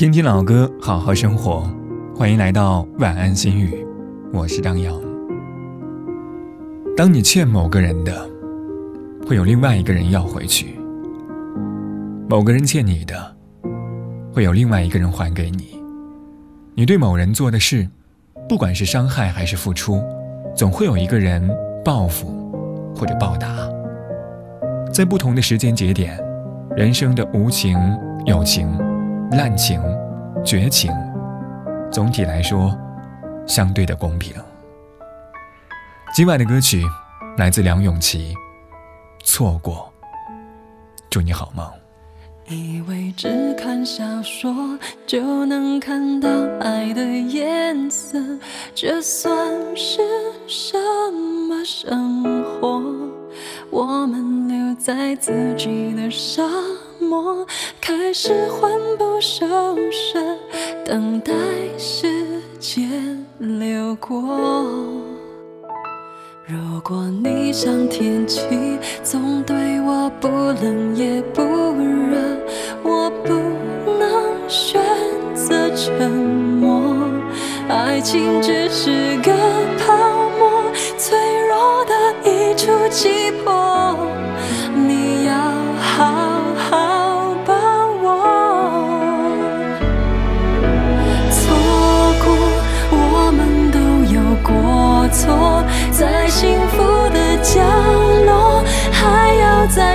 听听老歌，好好生活。欢迎来到晚安心语，我是张扬。当你欠某个人的，会有另外一个人要回去；某个人欠你的，会有另外一个人还给你。你对某人做的事，不管是伤害还是付出，总会有一个人报复或者报答。在不同的时间节点，人生的无情、有情、滥情、绝情，总体来说，相对的公平。今晚的歌曲来自梁咏琪，《错过》。祝你好梦。以为只看小说就能看到爱的颜色，这算是什么生活？我们留在自己的沙漠，开始魂不守舍，等待时间流过。如果你像天气，总对我不冷也不热，我不能选择沉默。爱情只是个泡沫，脆弱的一触即破，你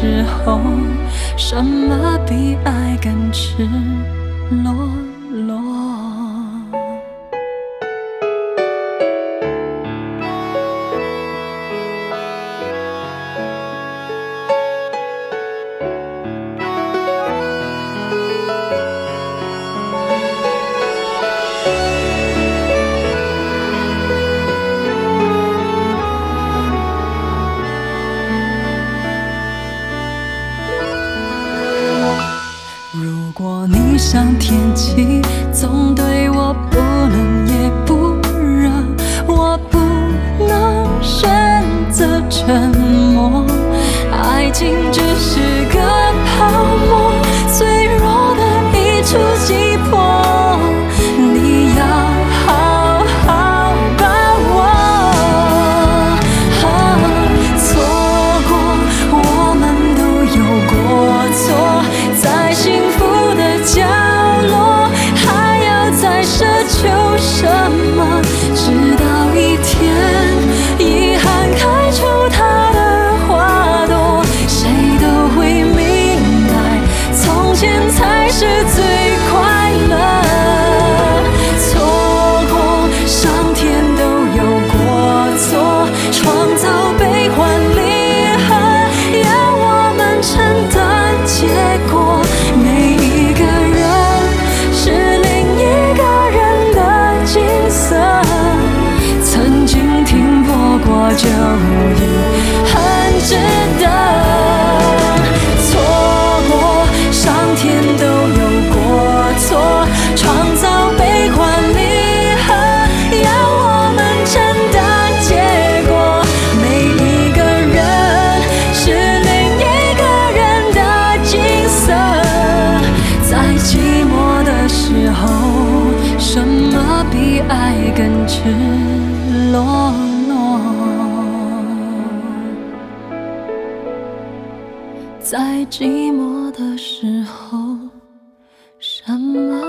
时候，什么比爱更赤裸裸？像天气，总对我不冷也不热，我不能选择沉默。爱情只是个更赤裸裸？在寂寞的时候，什么